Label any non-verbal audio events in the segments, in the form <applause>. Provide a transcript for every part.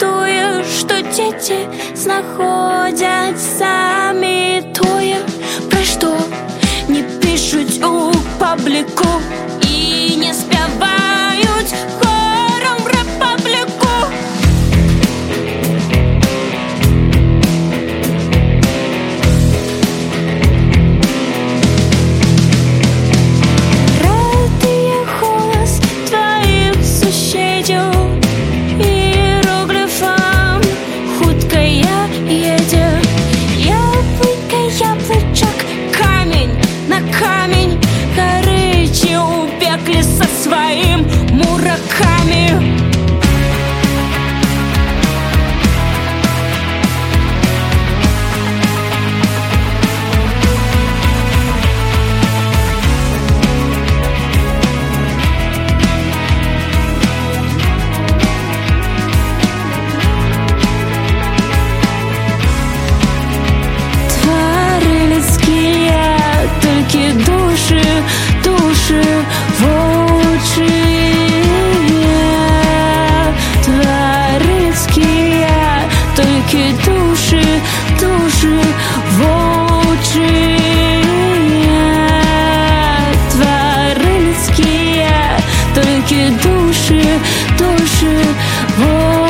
Тое, што дзеці знаходзяць самі Тое, пра што не пішуць у пабліку і не спяваюць 也都是都是我。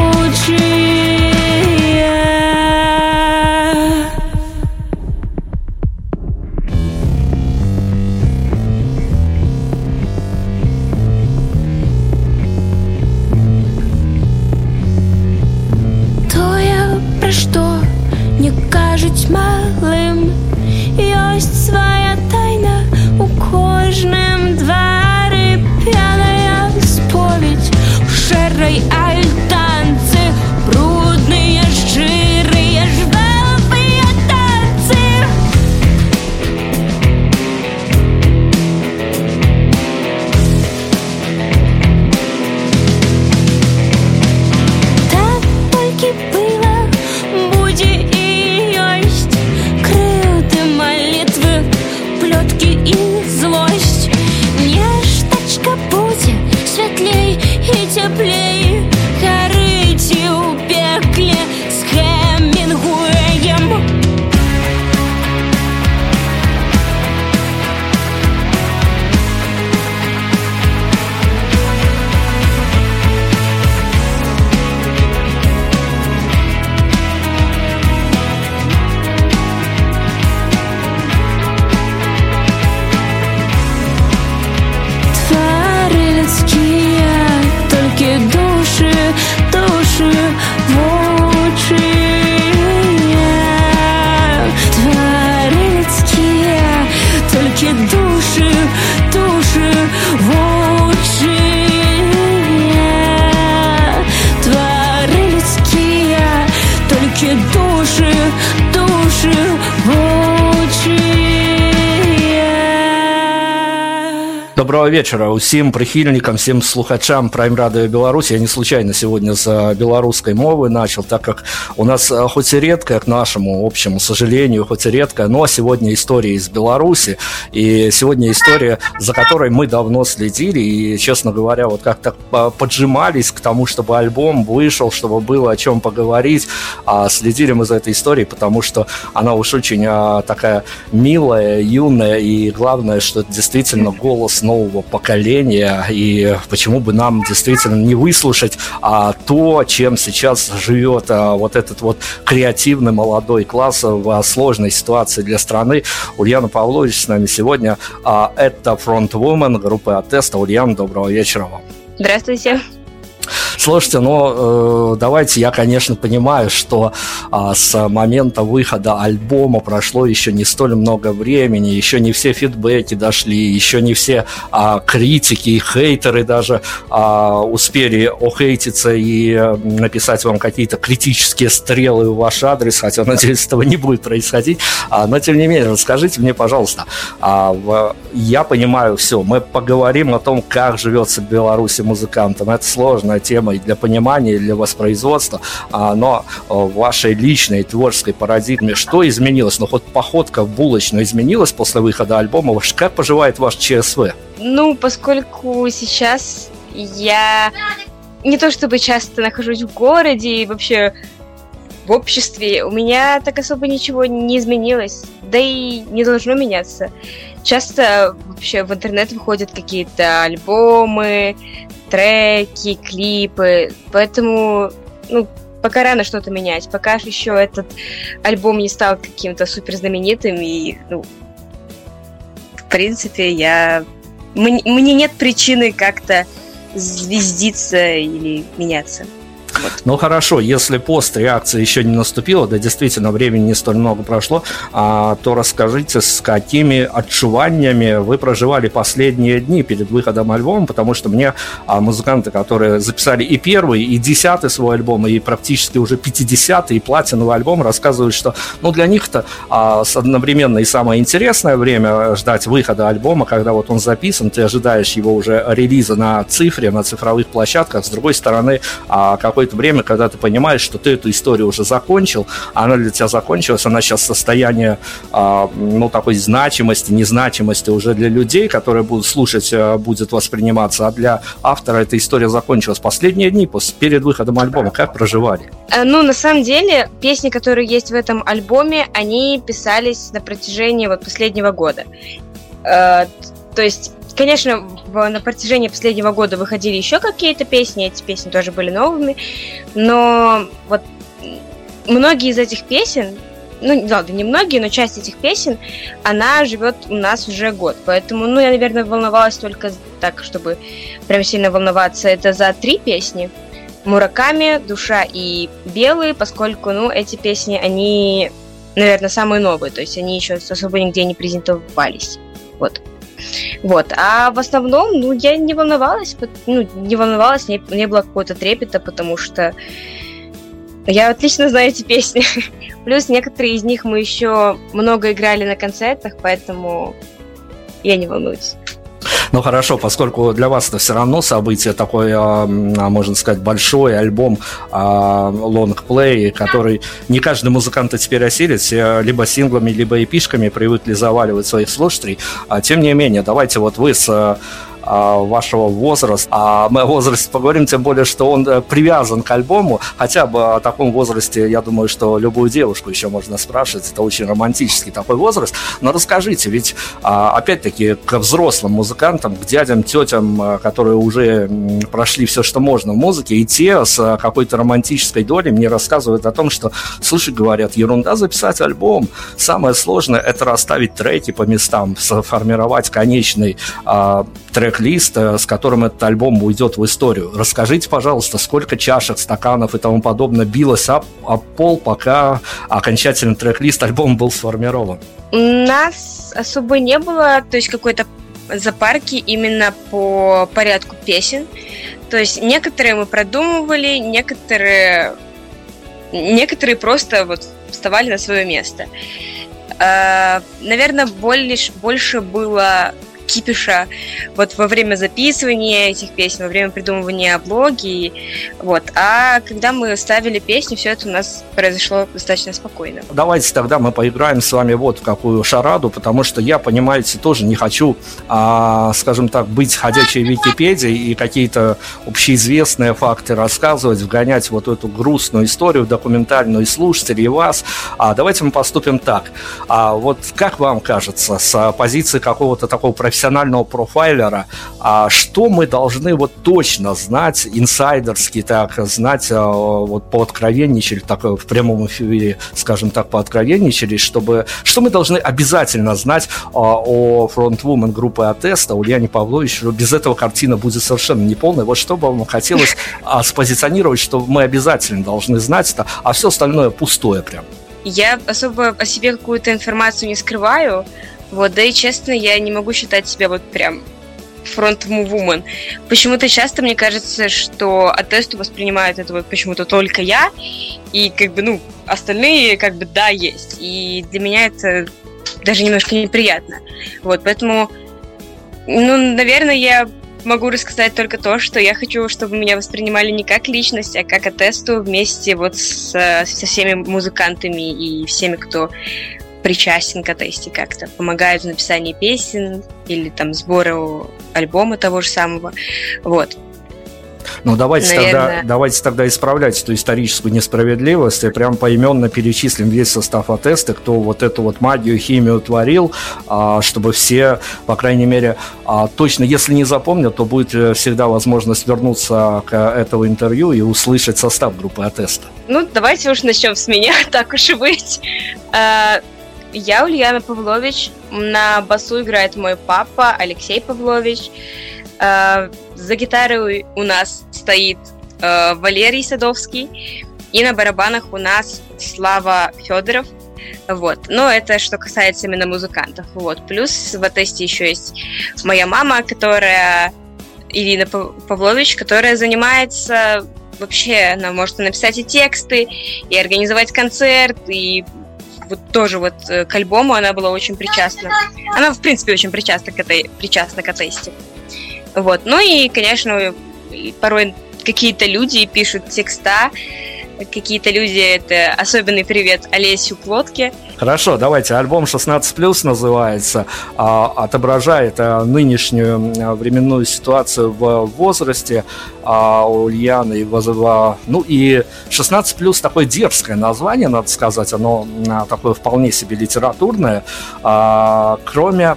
Доброго вечера усім прихильникам, всем слухачам Prime Radio Беларусь. Я не случайно сегодня с белорусской мовы начал, так как у нас э, хоть и редкая, к нашему общему сожалению, хоть и редкая, но сегодня история из Беларуси. И сегодня история, за которой мы давно следили. И, честно говоря, вот как-то по- поджимались к тому, чтобы альбом вышел, чтобы было о чем поговорить. А следили мы за этой историей, потому что она уж очень а, такая милая, юная. И главное, что это действительно голос нового поколения. И почему бы нам действительно не выслушать а, то, чем сейчас живет а, вот этот вот креативный молодой класс в сложной ситуации для страны. Ульяна Павлович с нами сегодня. А, это фронтвумен группы Атеста. Ульяна, доброго вечера вам. Здравствуйте. Слушайте, ну, э, давайте, я, конечно, понимаю, что э, с момента выхода альбома прошло еще не столь много времени, еще не все фидбэки дошли, еще не все э, критики и хейтеры даже э, успели охейтиться и написать вам какие-то критические стрелы в ваш адрес, хотя, надеюсь, этого не будет происходить. А, но, тем не менее, расскажите мне, пожалуйста, а, в, я понимаю все, мы поговорим о том, как живется в Беларуси музыкантам. Это сложная тема и для понимания, для воспроизводства, а, но в вашей личной творческой парадигме что изменилось? Ну, хоть походка в булочную изменилась после выхода альбома. Как поживает ваш ЧСВ? Ну, поскольку сейчас я не то чтобы часто нахожусь в городе и вообще в обществе, у меня так особо ничего не изменилось, да и не должно меняться. Часто вообще в интернет выходят какие-то альбомы, треки, клипы, поэтому, ну, пока рано что-то менять, пока еще этот альбом не стал каким-то супер знаменитым, и, ну, в принципе, я... Мне, мне нет причины как-то звездиться или меняться. Ну хорошо, если пост реакции еще не наступила, да действительно времени не столь много прошло, а, то расскажите, с какими отчуваниями вы проживали последние дни перед выходом альбома, потому что мне а, музыканты, которые записали и первый, и десятый свой альбом, и практически уже пятидесятый, и платиновый альбом, рассказывают, что ну, для них это а, одновременно и самое интересное время ждать выхода альбома, когда вот он записан, ты ожидаешь его уже релиза на цифре, на цифровых площадках, с другой стороны, а, какой какое-то время, когда ты понимаешь, что ты эту историю уже закончил, она для тебя закончилась, она сейчас состояние, а, ну, такой значимости, незначимости уже для людей, которые будут слушать, а, будет восприниматься, а для автора эта история закончилась. Последние дни перед выходом альбома как проживали? Э, ну, на самом деле, песни, которые есть в этом альбоме, они писались на протяжении вот последнего года. Э, то есть Конечно, в, на протяжении последнего года выходили еще какие-то песни, эти песни тоже были новыми, но вот многие из этих песен, ну, ладно, не многие, но часть этих песен, она живет у нас уже год. Поэтому, ну, я, наверное, волновалась только так, чтобы прям сильно волноваться. Это за три песни. Мураками, Душа и Белые, поскольку, ну, эти песни, они, наверное, самые новые, то есть они еще особо нигде не презентовались. Вот. Вот. А в основном, ну, я не волновалась, ну, не волновалась, не, не было какого-то трепета, потому что я отлично знаю эти песни. <laughs> Плюс некоторые из них мы еще много играли на концертах, поэтому я не волнуюсь. Ну хорошо, поскольку для вас это все равно событие такое, а, можно сказать, большой альбом лонгплей, который не каждый музыкант теперь осилит, все либо синглами, либо эпишками привыкли заваливать своих слушателей. А, тем не менее, давайте вот вы с а, вашего возраста. А мы о возрасте поговорим, тем более, что он э, привязан к альбому. Хотя бы о таком возрасте, я думаю, что любую девушку еще можно спрашивать. Это очень романтический такой возраст. Но расскажите, ведь а, опять-таки к взрослым музыкантам, к дядям, тетям, э, которые уже прошли все, что можно в музыке, и те с э, какой-то романтической долей мне рассказывают о том, что, слушай, говорят, ерунда записать альбом. Самое сложное это расставить треки по местам, сформировать конечный а, трек-лист, э, с которым этот альбом уйдет в историю. Расскажите, пожалуйста, сколько чашек, стаканов и тому подобное билось об, об пол, пока окончательный трек-лист альбома был сформирован? Нас особо не было, то есть какой-то запарки именно по порядку песен. То есть некоторые мы продумывали, некоторые, некоторые просто вот вставали на свое место. Э, наверное, больше, больше было кипиша вот во время записывания этих песен, во время придумывания блоги. Вот. А когда мы ставили песню, все это у нас произошло достаточно спокойно. Давайте тогда мы поиграем с вами вот в какую шараду, потому что я, понимаете, тоже не хочу, а, скажем так, быть ходячей Википедией и какие-то общеизвестные факты рассказывать, вгонять вот эту грустную историю документальную и слушателей, и вас. А давайте мы поступим так. А вот как вам кажется, с позиции какого-то такого профессионального профессионального профайлера, а что мы должны вот точно знать, инсайдерски так знать, а, вот по откровенничали, так в прямом эфире, скажем так, по откровенничали, чтобы, что мы должны обязательно знать а, о фронтвумен группы Атеста, Ульяне Павлович, без этого картина будет совершенно неполная. Вот что бы вам хотелось спозиционировать, что мы обязательно должны знать, а все остальное пустое прям. Я особо о себе какую-то информацию не скрываю, вот, да и честно, я не могу считать себя вот прям фронт-вумен. Почему-то часто мне кажется, что Атесту воспринимают это вот почему-то только я, и как бы, ну, остальные как бы да, есть. И для меня это даже немножко неприятно. Вот, поэтому, ну, наверное, я могу рассказать только то, что я хочу, чтобы меня воспринимали не как личность, а как Атесту вместе вот с, со всеми музыкантами и всеми, кто причастен к Атесте как-то, помогают в написании песен или там сбору альбома того же самого. Вот. Ну, давайте тогда, давайте тогда исправлять эту историческую несправедливость и прям поименно перечислим весь состав Атеста, кто вот эту вот магию, химию творил, а, чтобы все, по крайней мере, а, точно, если не запомнят, то будет э, всегда возможность вернуться к этому интервью и услышать состав группы Атеста. Ну, давайте уж начнем с меня, <laughs> так уж и быть. Я Ульяна Павлович, на басу играет мой папа Алексей Павлович, за гитарой у нас стоит э, Валерий Садовский, и на барабанах у нас Слава Федоров. Вот. Но это что касается именно музыкантов. Вот. Плюс в тесте еще есть моя мама, которая Ирина Павлович, которая занимается вообще, она может написать и тексты, и организовать концерт, и вот тоже вот э, к альбому она была очень причастна. Она, в принципе, очень причастна к этой, причастна к тесте. Вот. Ну и, конечно, порой какие-то люди пишут текста, какие-то люди это особенный привет Олесю Плотке. Хорошо, давайте. Альбом 16+, называется, а, отображает а, нынешнюю а, временную ситуацию в возрасте у Ульяны. Ну и 16+, такое дерзкое название, надо сказать, оно такое вполне себе литературное, кроме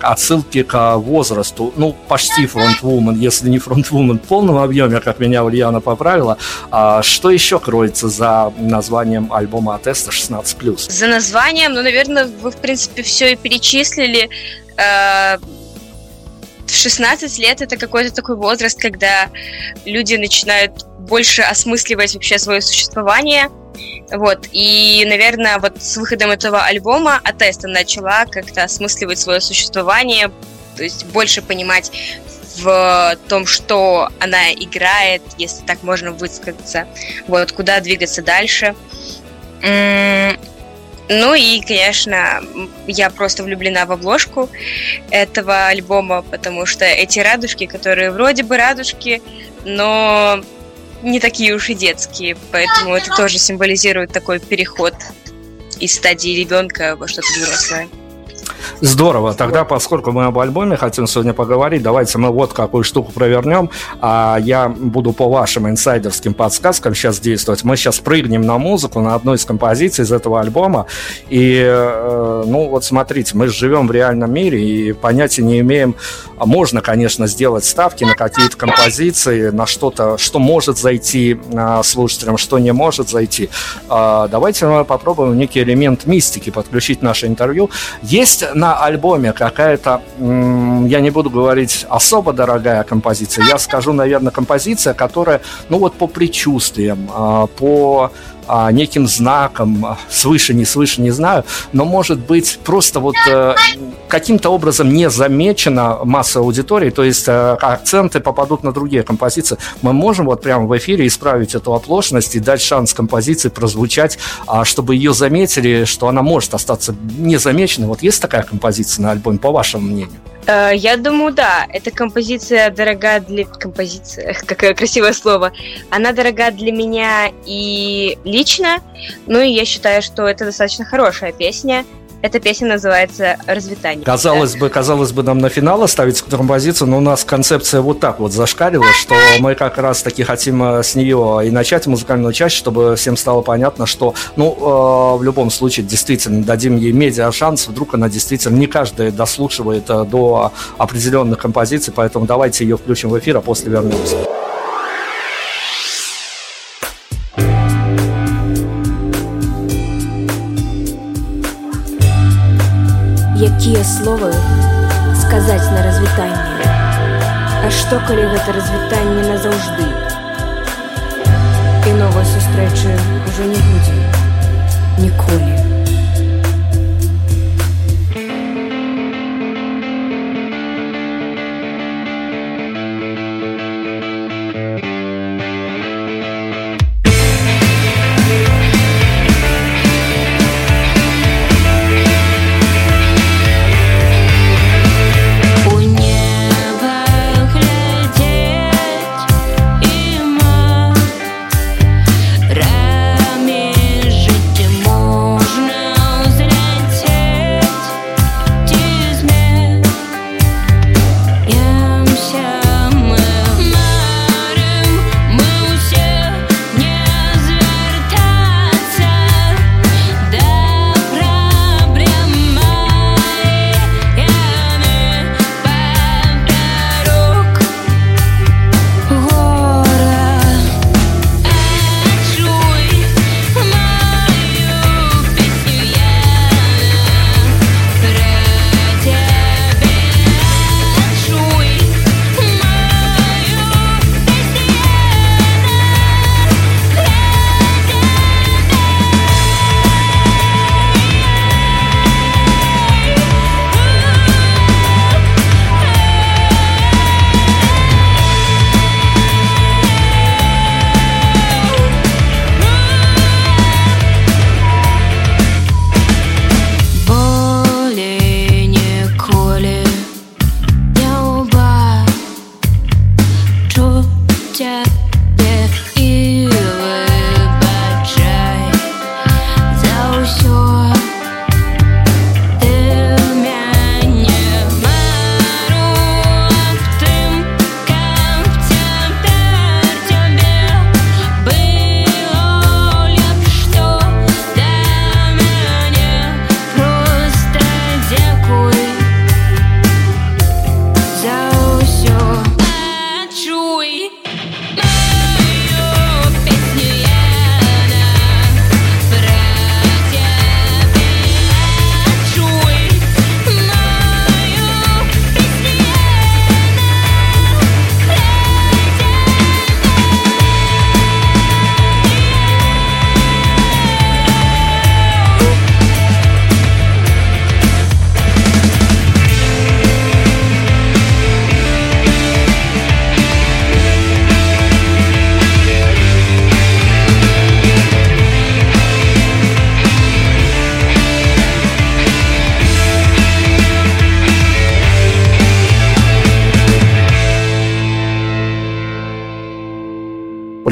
отсылки к возрасту, ну, почти фронтвумен, если не фронтвумен в полном объеме, как меня Ульяна поправила, что еще кроется за названием альбома Атеста 16+. За названием, ну, наверное, вы, в принципе, все и перечислили. Э, в 16 лет это какой-то такой возраст, когда люди начинают больше осмысливать вообще свое существование. Вот. И, наверное, вот с выходом этого альбома Атеста начала как-то осмысливать свое существование, то есть больше понимать в том, что она играет, если так можно высказаться, вот, куда двигаться дальше. Ну и, конечно, я просто влюблена в обложку этого альбома, потому что эти радужки, которые вроде бы радужки, но не такие уж и детские, поэтому это тоже символизирует такой переход из стадии ребенка во что-то взрослое. Здорово. Тогда, поскольку мы об альбоме хотим сегодня поговорить, давайте мы вот какую штуку провернем. А я буду по вашим инсайдерским подсказкам сейчас действовать. Мы сейчас прыгнем на музыку, на одной из композиций из этого альбома. И, э, ну, вот смотрите, мы живем в реальном мире и понятия не имеем. Можно, конечно, сделать ставки на какие-то композиции, на что-то, что может зайти э, слушателям, что не может зайти. Э, давайте мы попробуем некий элемент мистики подключить в наше интервью. Есть на альбоме какая-то, я не буду говорить особо дорогая композиция, я скажу, наверное, композиция, которая, ну вот по предчувствиям, а, по а, неким знаком, а, свыше, не свыше, не знаю, но может быть просто вот э, каким-то образом не замечена масса аудитории, то есть э, акценты попадут на другие композиции. Мы можем вот прямо в эфире исправить эту оплошность и дать шанс композиции прозвучать, а, чтобы ее заметили, что она может остаться незамеченной. Вот есть такая композиция на альбоме, по вашему мнению? Э, я думаю, да. Эта композиция дорога для... Композиция, <laughs> какое красивое слово. Она дорога для меня и лично. Ну и я считаю, что это достаточно хорошая песня. Эта песня называется «Развитание». Казалось бы, казалось бы, нам на финал оставить композицию, но у нас концепция вот так вот зашкалила, что мы как раз таки хотим э, с нее и начать музыкальную часть, чтобы всем стало понятно, что, ну, э, в любом случае, действительно, дадим ей медиа шанс, вдруг она действительно не каждый дослушивает э, до определенных композиций, поэтому давайте ее включим в эфир, а после вернемся. якія словы сказаць на развітанне А што калі гэта развітанне назаўжды і новай сустрэчы ўжо не будзе ніколі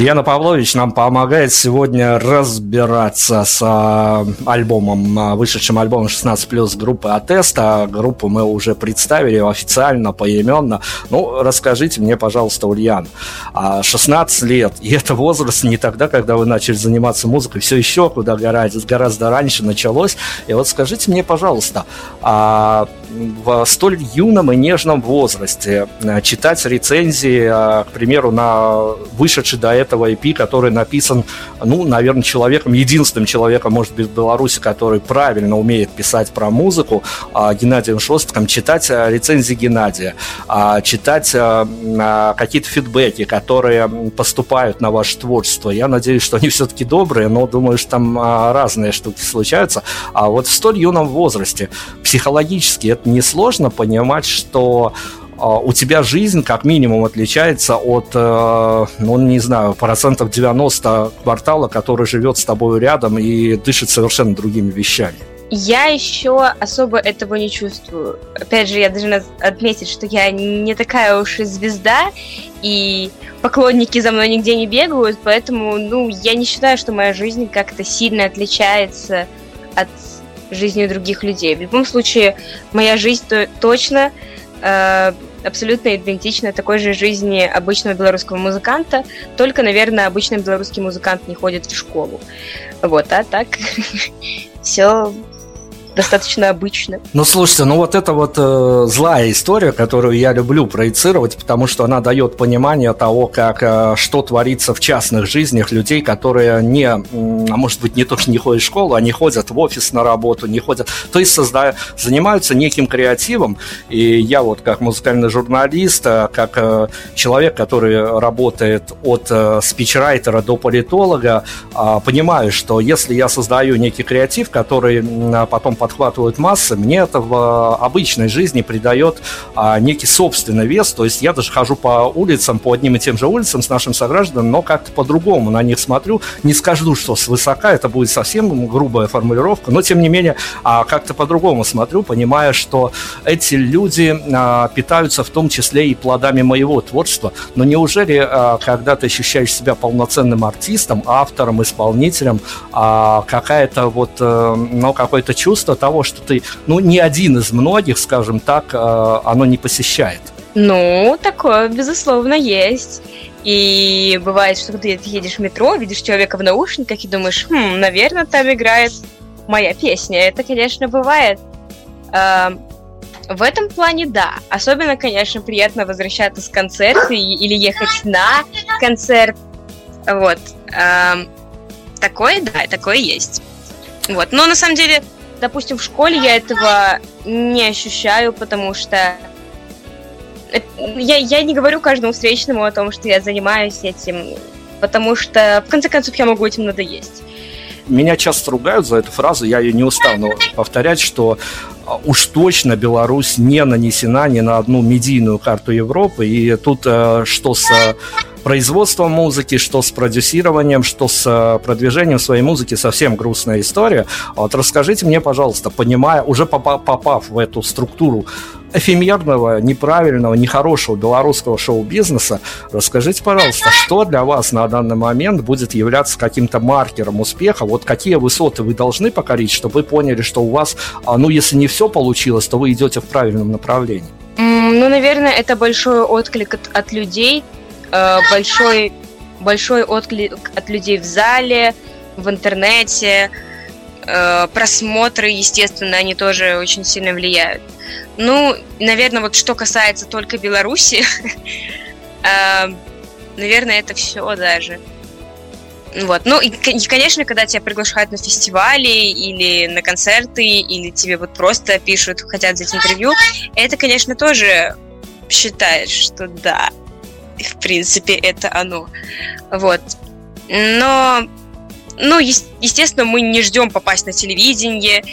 Ульяна Павлович нам помогает сегодня разбираться с а, альбомом, а, вышедшим альбомом 16 плюс группы Атеста. Группу мы уже представили официально, поименно. Ну, расскажите мне, пожалуйста, Ульян, 16 а, лет, и это возраст не тогда, когда вы начали заниматься музыкой, все еще куда гораздо, гораздо раньше началось. И вот скажите мне, пожалуйста, в столь юном и нежном возрасте читать рецензии, к примеру, на вышедший до этого EP, который написан, ну, наверное, человеком, единственным человеком, может быть, в Беларуси, который правильно умеет писать про музыку, а, Геннадием Шостком, читать а, рецензии Геннадия, а, читать какие-то фидбэки, которые поступают на ваше творчество. Я надеюсь, что они все-таки добрые, но думаю, что там разные штуки случаются. А вот в столь юном возрасте психологически это несложно понимать, что а, у тебя жизнь как минимум отличается от, э, ну, не знаю, процентов 90 квартала, который живет с тобой рядом и дышит совершенно другими вещами. Я еще особо этого не чувствую. Опять же, я должна отметить, что я не такая уж и звезда, и поклонники за мной нигде не бегают, поэтому, ну, я не считаю, что моя жизнь как-то сильно отличается от жизнью других людей. В любом случае, моя жизнь то, точно э, абсолютно идентична такой же жизни обычного белорусского музыканта, только, наверное, обычный белорусский музыкант не ходит в школу. Вот, а так <laughs> все достаточно обычно. Ну, слушайте, ну вот это вот э, злая история, которую я люблю проецировать, потому что она дает понимание того, как э, что творится в частных жизнях людей, которые не, а может быть, не то, что не ходят в школу, они ходят в офис на работу, не ходят, то есть создают, занимаются неким креативом, и я вот как музыкальный журналист, э, как э, человек, который работает от э, спичрайтера до политолога, э, понимаю, что если я создаю некий креатив, который э, потом подхватывают массы, мне это в обычной жизни придает а, некий собственный вес. То есть я даже хожу по улицам, по одним и тем же улицам с нашим согражданами, но как-то по-другому на них смотрю. Не скажу, что свысока, это будет совсем грубая формулировка, но тем не менее а, как-то по-другому смотрю, понимая, что эти люди а, питаются в том числе и плодами моего творчества. Но неужели, когда ты ощущаешь себя полноценным артистом, автором, исполнителем, какая-то вот, а, ну, какое-то чувство чувство того, что ты, ну, не один из многих, скажем так, э, оно не посещает? Ну, такое, безусловно, есть. И бывает, что ты едешь в метро, видишь человека в наушниках и думаешь, хм, наверное, там играет моя песня. Это, конечно, бывает. Эм, в этом плане да. Особенно, конечно, приятно возвращаться с концерта или ехать на концерт. Вот. Эм, такое, да, такое есть. Вот. Но на самом деле допустим, в школе я этого не ощущаю, потому что я, я не говорю каждому встречному о том, что я занимаюсь этим, потому что, в конце концов, я могу этим надоесть. Меня часто ругают за эту фразу, я ее не устану повторять, что а, уж точно Беларусь не нанесена ни на одну медийную карту Европы. И тут э, что с производством музыки, что с продюсированием, что с э, продвижением своей музыки совсем грустная история. Вот расскажите мне, пожалуйста, понимая, уже попав в эту структуру эфемерного, неправильного, нехорошего белорусского шоу-бизнеса, расскажите, пожалуйста, что для вас на данный момент будет являться каким-то маркером успеха? Вот какие высоты вы должны покорить, чтобы вы поняли, что у вас, а, ну, если не все получилось, то вы идете в правильном направлении? Ну, наверное, это большой отклик от, от людей, большой, большой отклик от людей в зале, в интернете. Э, просмотры, естественно, они тоже очень сильно влияют. Ну, наверное, вот что касается только Беларуси, <laughs> э, наверное, это все даже. Вот. Ну, и, конечно, когда тебя приглашают на фестивали или на концерты, или тебе вот просто пишут, хотят взять интервью, это, конечно, тоже считаешь, что да, в принципе, это оно. Вот. Но, ну, естественно, мы не ждем попасть на телевидение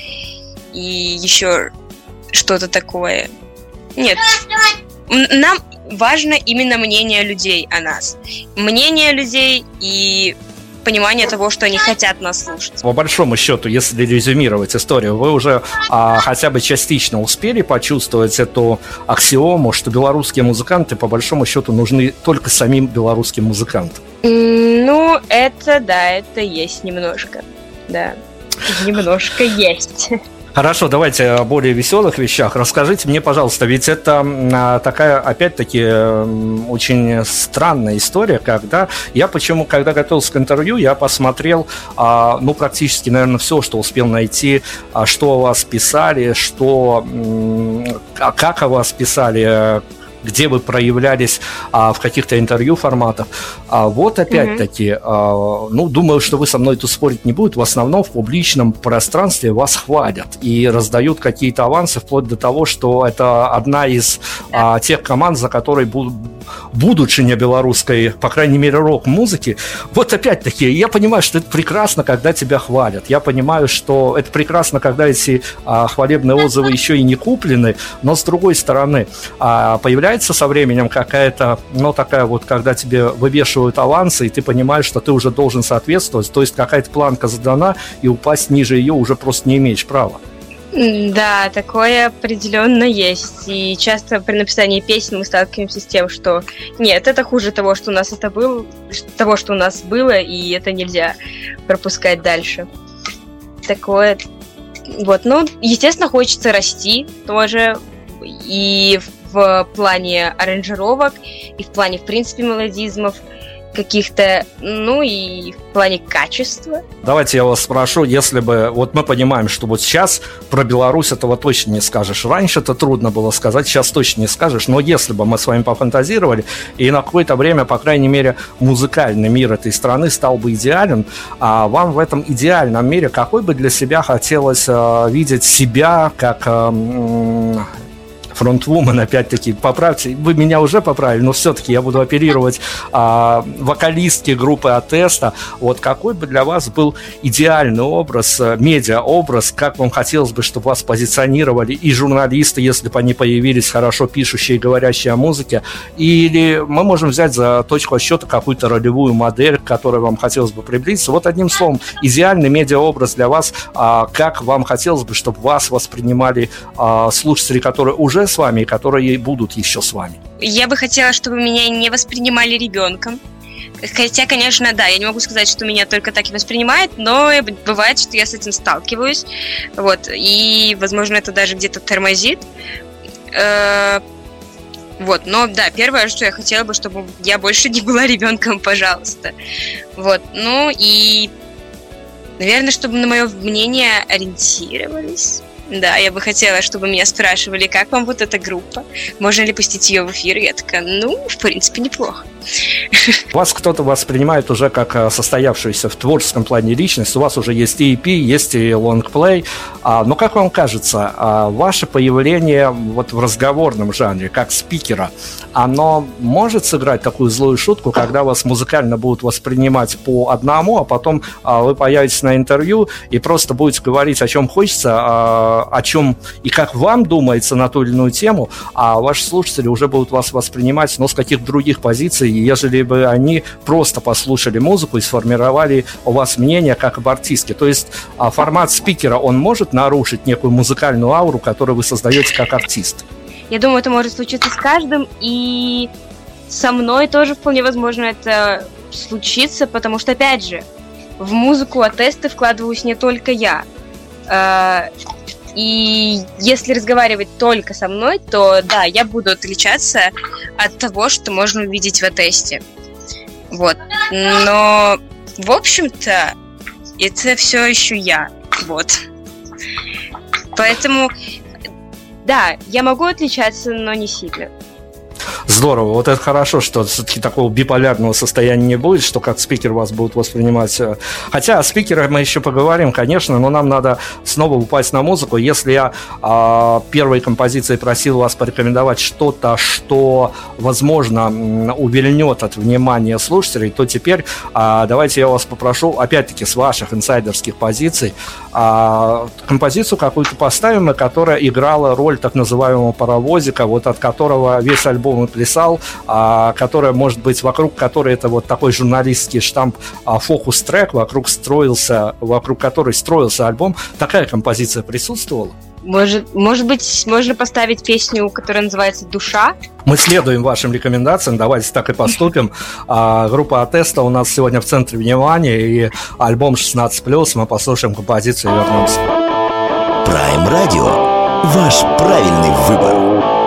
и еще что-то такое. Нет. Нам важно именно мнение людей о нас. Мнение людей и понимание того, что они хотят нас слушать. По большому счету, если резюмировать историю, вы уже а, хотя бы частично успели почувствовать эту аксиому, что белорусские музыканты по большому счету нужны только самим белорусским музыкантам? Ну, это да, это есть немножко, да. Немножко есть. Хорошо, давайте о более веселых вещах. Расскажите мне, пожалуйста, ведь это а, такая, опять-таки, очень странная история, когда я почему, когда готовился к интервью, я посмотрел, а, ну, практически, наверное, все, что успел найти, а, что о вас писали, что, как о вас писали, где вы проявлялись а, в каких-то интервью форматах. А вот опять-таки, mm-hmm. а, ну, думаю, что вы со мной тут спорить не будете. В основном в публичном пространстве вас хвалят и раздают какие-то авансы, вплоть до того, что это одна из а, тех команд, за которой будут будучиня белорусской, по крайней мере, рок-музыки. Вот опять-таки, я понимаю, что это прекрасно, когда тебя хвалят. Я понимаю, что это прекрасно, когда эти а, хвалебные отзывы <laughs> еще и не куплены, но с другой стороны, а, появляется появляется со временем какая-то, ну, такая вот, когда тебе вывешивают авансы, и ты понимаешь, что ты уже должен соответствовать, то есть какая-то планка задана, и упасть ниже ее уже просто не имеешь права. Да, такое определенно есть. И часто при написании песен мы сталкиваемся с тем, что нет, это хуже того, что у нас это было, того, что у нас было, и это нельзя пропускать дальше. Такое Вот, ну, естественно, хочется расти тоже и в плане аранжировок, и в плане, в принципе, мелодизмов каких-то, ну и в плане качества. Давайте я вас спрошу, если бы, вот мы понимаем, что вот сейчас про Беларусь этого точно не скажешь. Раньше это трудно было сказать, сейчас точно не скажешь, но если бы мы с вами пофантазировали, и на какое-то время, по крайней мере, музыкальный мир этой страны стал бы идеален, а вам в этом идеальном мире какой бы для себя хотелось э, видеть себя как э, фронтвумен, опять-таки, поправьте, вы меня уже поправили, но все-таки я буду оперировать а, вокалистки группы Атеста. Вот какой бы для вас был идеальный образ, э, медиа-образ, как вам хотелось бы, чтобы вас позиционировали и журналисты, если бы они появились хорошо пишущие и говорящие о музыке, или мы можем взять за точку отсчета какую-то ролевую модель, к которой вам хотелось бы приблизиться. Вот одним словом, идеальный медиа-образ для вас, а, как вам хотелось бы, чтобы вас воспринимали а, слушатели, которые уже с вами и которые будут еще с вами? Я бы хотела, чтобы меня не воспринимали ребенком. Хотя, конечно, да, я не могу сказать, что меня только так и воспринимает, но бывает, что я с этим сталкиваюсь. Вот, и, возможно, это даже где-то тормозит. Э, вот, но да, первое, что я хотела бы, чтобы я больше не была ребенком, пожалуйста. Вот, ну и, наверное, чтобы на мое мнение ориентировались. Да, я бы хотела, чтобы меня спрашивали, как вам вот эта группа, можно ли пустить ее в эфир. Я такая, ну, в принципе, неплохо. <laughs> Вас кто-то воспринимает уже как э, состоявшуюся в творческом плане личность. У вас уже есть и EP, есть и лонгплей. А, но как вам кажется, а, ваше появление вот в разговорном жанре, как спикера, оно может сыграть такую злую шутку, когда вас музыкально будут воспринимать по одному, а потом а, вы появитесь на интервью и просто будете говорить о чем хочется, о чем и как вам думается на ту или иную тему, а ваши слушатели уже будут вас воспринимать, но с каких-то других позиций, ежели бы они просто послушали музыку и сформировали у вас мнение как об артистке. То есть а, формат спикера, он может нарушить некую музыкальную ауру, которую вы создаете как артист? Я думаю, это может случиться с каждым, и со мной тоже вполне возможно это случится, потому что, опять же, в музыку от тесты вкладываюсь не только я. И если разговаривать только со мной, то да, я буду отличаться от того, что можно увидеть в тесте. Вот. Но, в общем-то, это все еще я. Вот. Поэтому да, я могу отличаться, но не сильно. Здорово. Вот это хорошо, что все-таки такого биполярного состояния не будет, что как спикер вас будут воспринимать. Э, хотя о спикерах мы еще поговорим, конечно, но нам надо снова упасть на музыку. Если я а, первой композицией просил вас порекомендовать что-то, что, возможно, увильнет от внимания слушателей, то теперь а, давайте я вас попрошу, опять-таки, с ваших инсайдерских позиций, а, композицию какую-то поставим, которая играла роль так называемого паровозика, вот от которого весь альбом и плясал, а, которая, может быть, вокруг которой это вот такой журналистский штамп а, фокус-трек, вокруг строился, вокруг которой строился альбом, такая композиция присутствовала? Может, может быть, можно поставить песню, которая называется «Душа»? Мы следуем вашим рекомендациям, давайте так и поступим. А, группа Атеста у нас сегодня в центре внимания, и альбом 16+, мы послушаем композицию и вернемся. Prime Radio – ваш правильный выбор.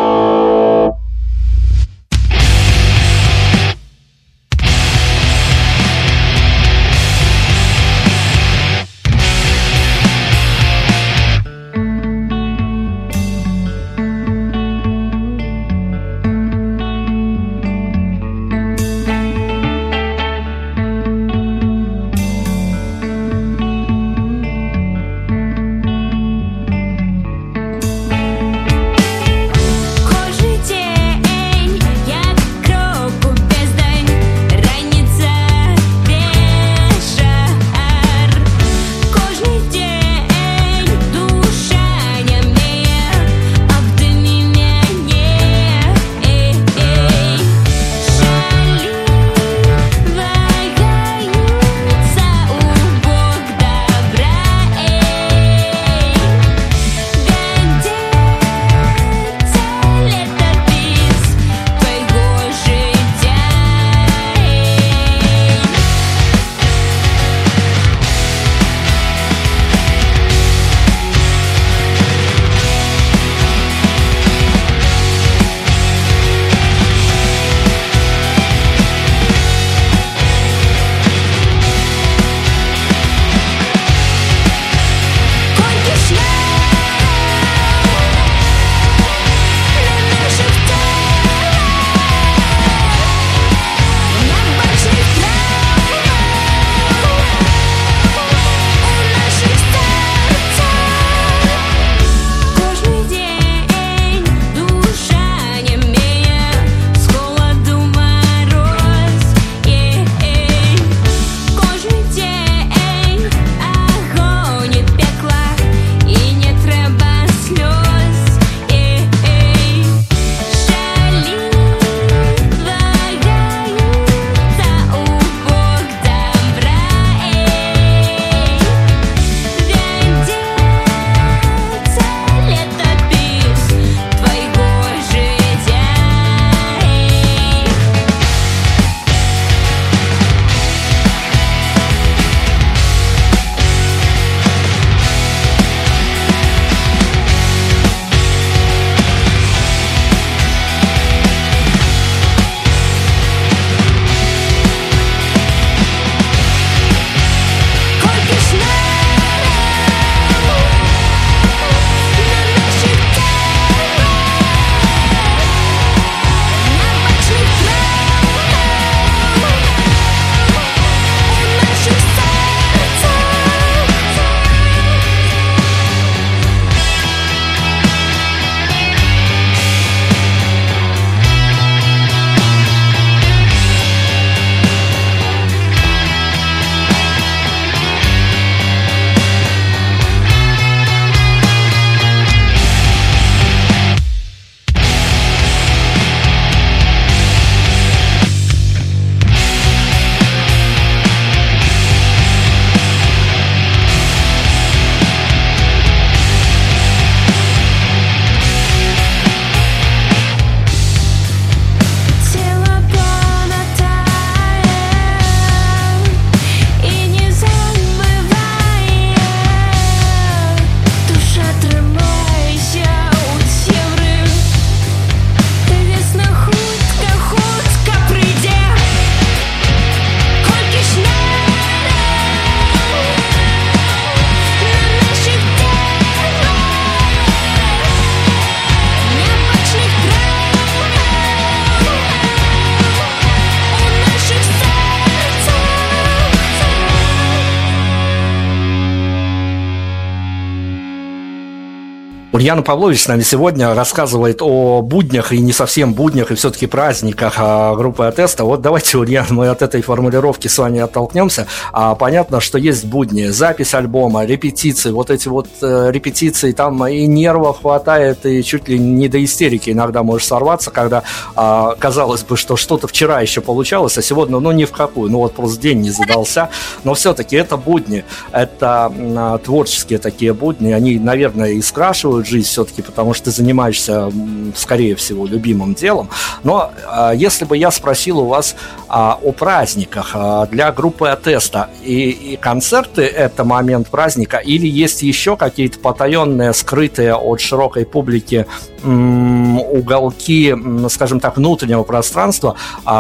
Ульяна Павлович с нами сегодня рассказывает о буднях и не совсем буднях, и все-таки праздниках а, группы Атеста. Вот давайте, Ульяна, мы от этой формулировки с вами оттолкнемся. А, понятно, что есть будни, запись альбома, репетиции, вот эти вот э, репетиции, там и нервов хватает, и чуть ли не до истерики иногда можешь сорваться, когда а, казалось бы, что что-то вчера еще получалось, а сегодня, ну, ни в какую, ну, вот просто день не задался. Но все-таки это будни, это а, творческие такие будни, они, наверное, и скрашивают жизнь все-таки, потому что ты занимаешься, скорее всего, любимым делом. Но а, если бы я спросил у вас а, о праздниках а, для группы Атеста, и, и концерты – это момент праздника, или есть еще какие-то потаенные, скрытые от широкой публики уголки, скажем так, внутреннего пространства,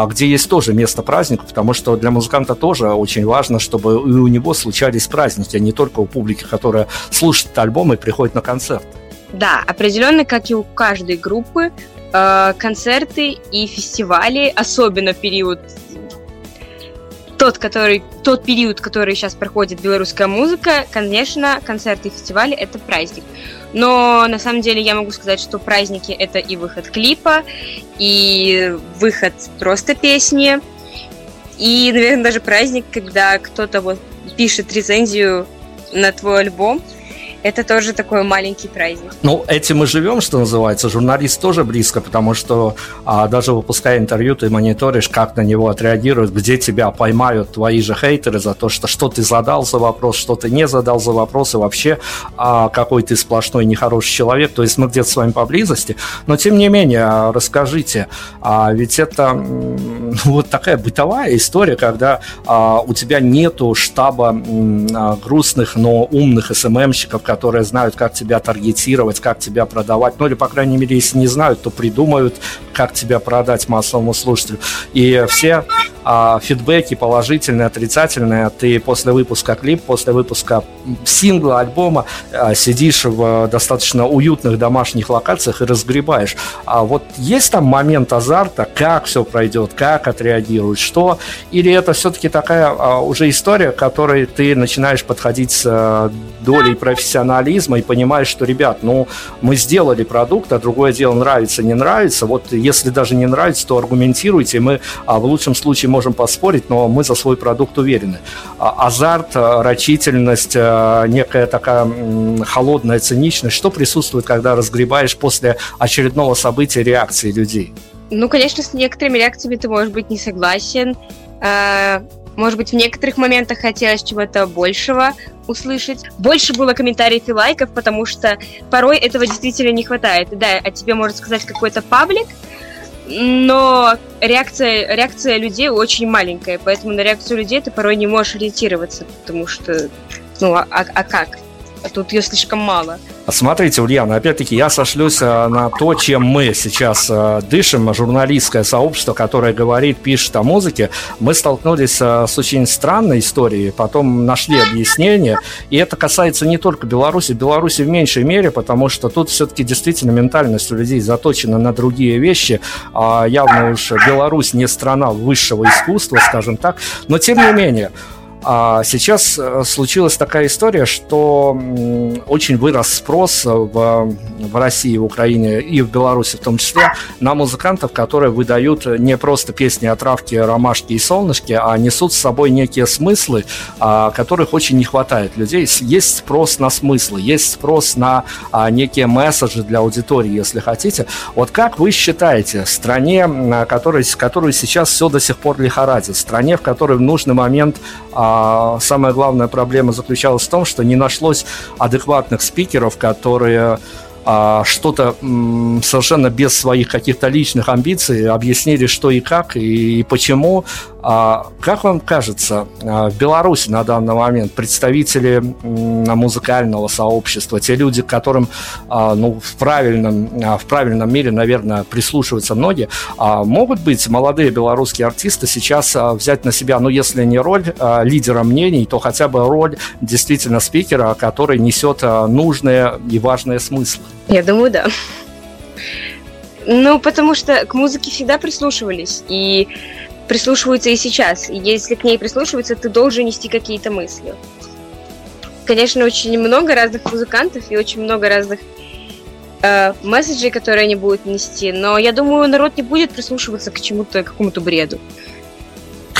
где есть тоже место праздника, потому что для музыканта тоже очень важно, чтобы и у него случались праздники, а не только у публики, которая слушает альбомы и приходит на концерт. Да, определенно, как и у каждой группы, э, концерты и фестивали, особенно период тот, который, тот период, который сейчас проходит белорусская музыка, конечно, концерты и фестивали — это праздник. Но на самом деле я могу сказать, что праздники — это и выход клипа, и выход просто песни, и, наверное, даже праздник, когда кто-то вот пишет рецензию на твой альбом — это тоже такой маленький праздник. Ну, этим мы живем, что называется. Журналист тоже близко, потому что а, даже выпуская интервью, ты мониторишь, как на него отреагируют, где тебя поймают твои же хейтеры за то, что что ты задал за вопрос, что ты не задал за вопрос, и вообще а, какой ты сплошной нехороший человек. То есть мы где-то с вами поблизости. Но, тем не менее, а, расскажите, а, ведь это вот такая бытовая история, когда а, у тебя нету штаба а, грустных, но умных СММщиков, которые знают, как тебя таргетировать, как тебя продавать. Ну или, по крайней мере, если не знают, то придумают, как тебя продать массовому слушателю. И все а, фидбэки положительные, отрицательные, ты после выпуска клип, после выпуска сингла, альбома а, сидишь в достаточно уютных домашних локациях и разгребаешь. А вот есть там момент азарта, как все пройдет, как отреагирует, что? Или это все-таки такая а, уже история, к которой ты начинаешь подходить с а, долей профессионализма и понимаешь, что, ребят, ну, мы сделали продукт, а другое дело нравится, не нравится. Вот если даже не нравится, то аргументируйте, мы а, в лучшем случае можем поспорить, но мы за свой продукт уверены. А, азарт, а, рачительность, а, некая такая холодная циничность, что присутствует, когда разгребаешь после очередного события реакции людей? Ну, конечно, с некоторыми реакциями ты можешь быть не согласен. Может быть, в некоторых моментах хотелось чего-то большего услышать. Больше было комментариев и лайков, потому что порой этого действительно не хватает. Да, о тебе может сказать какой-то паблик, но реакция, реакция людей очень маленькая, поэтому на реакцию людей ты порой не можешь ориентироваться, потому что, ну, а, а как? А тут ее слишком мало. Смотрите, Ульяна, опять-таки я сошлюсь э, на то, чем мы сейчас э, дышим, журналистское сообщество, которое говорит, пишет о музыке. Мы столкнулись э, с очень странной историей, потом нашли объяснение, и это касается не только Беларуси, Беларуси в меньшей мере, потому что тут все-таки действительно ментальность у людей заточена на другие вещи. А явно уж Беларусь не страна высшего искусства, скажем так, но тем не менее, а сейчас э, случилась такая история, что очень вырос спрос в, в России, в Украине и в Беларуси в том числе на музыкантов, которые выдают не просто песни о травке, ромашке и солнышке, а несут с собой некие смыслы, а, которых очень не хватает людей. Есть спрос на смыслы, есть спрос на а, некие месседжи для аудитории, если хотите. Вот как вы считаете, в стране, которой, которую сейчас все до сих пор лихорадит, в стране, в которой в нужный момент а самая главная проблема заключалась в том, что не нашлось адекватных спикеров, которые а, что-то совершенно без своих каких-то личных амбиций объяснили, что и как, и, и почему. А, как вам кажется, а, в Беларуси на данный момент представители музыкального сообщества, те люди, которым а, ну, в, правильном, а, в правильном мире, наверное, прислушиваются многие, могут быть молодые белорусские артисты сейчас взять на себя, ну, если не роль лидера мнений, то хотя бы роль действительно спикера, который несет нужные и важные смыслы? Я думаю, да. Ну, потому что к музыке всегда прислушивались, и прислушиваются и сейчас. И если к ней прислушиваются, ты должен нести какие-то мысли. Конечно, очень много разных музыкантов и очень много разных э, месседжей, которые они будут нести, но я думаю, народ не будет прислушиваться к чему-то, какому-то бреду.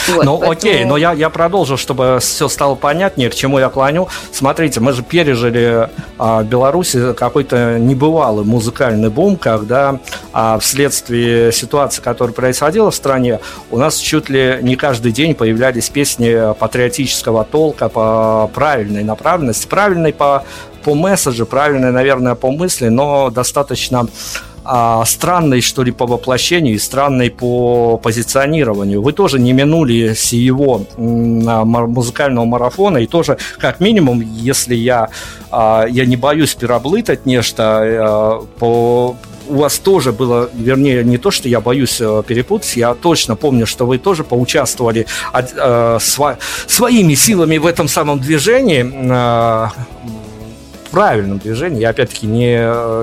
Вот, ну, поэтому... окей, но я, я продолжу, чтобы все стало понятнее, к чему я клоню. Смотрите, мы же пережили а, в Беларуси какой-то небывалый музыкальный бум, когда а, вследствие ситуации, которая происходила в стране, у нас чуть ли не каждый день появлялись песни патриотического толка по правильной направленности, правильной по, по месседжу, правильной, наверное, по мысли, но достаточно а, странной, что ли, по воплощению и странной по позиционированию. Вы тоже не минули сего музыкального марафона, и тоже, как минимум, если я, а, я не боюсь переблытать нечто, а, по у вас тоже было, вернее, не то, что я боюсь э, перепутать, я точно помню, что вы тоже поучаствовали э, сво, своими силами в этом самом движении. Э, правильном движении. Я, опять-таки, не,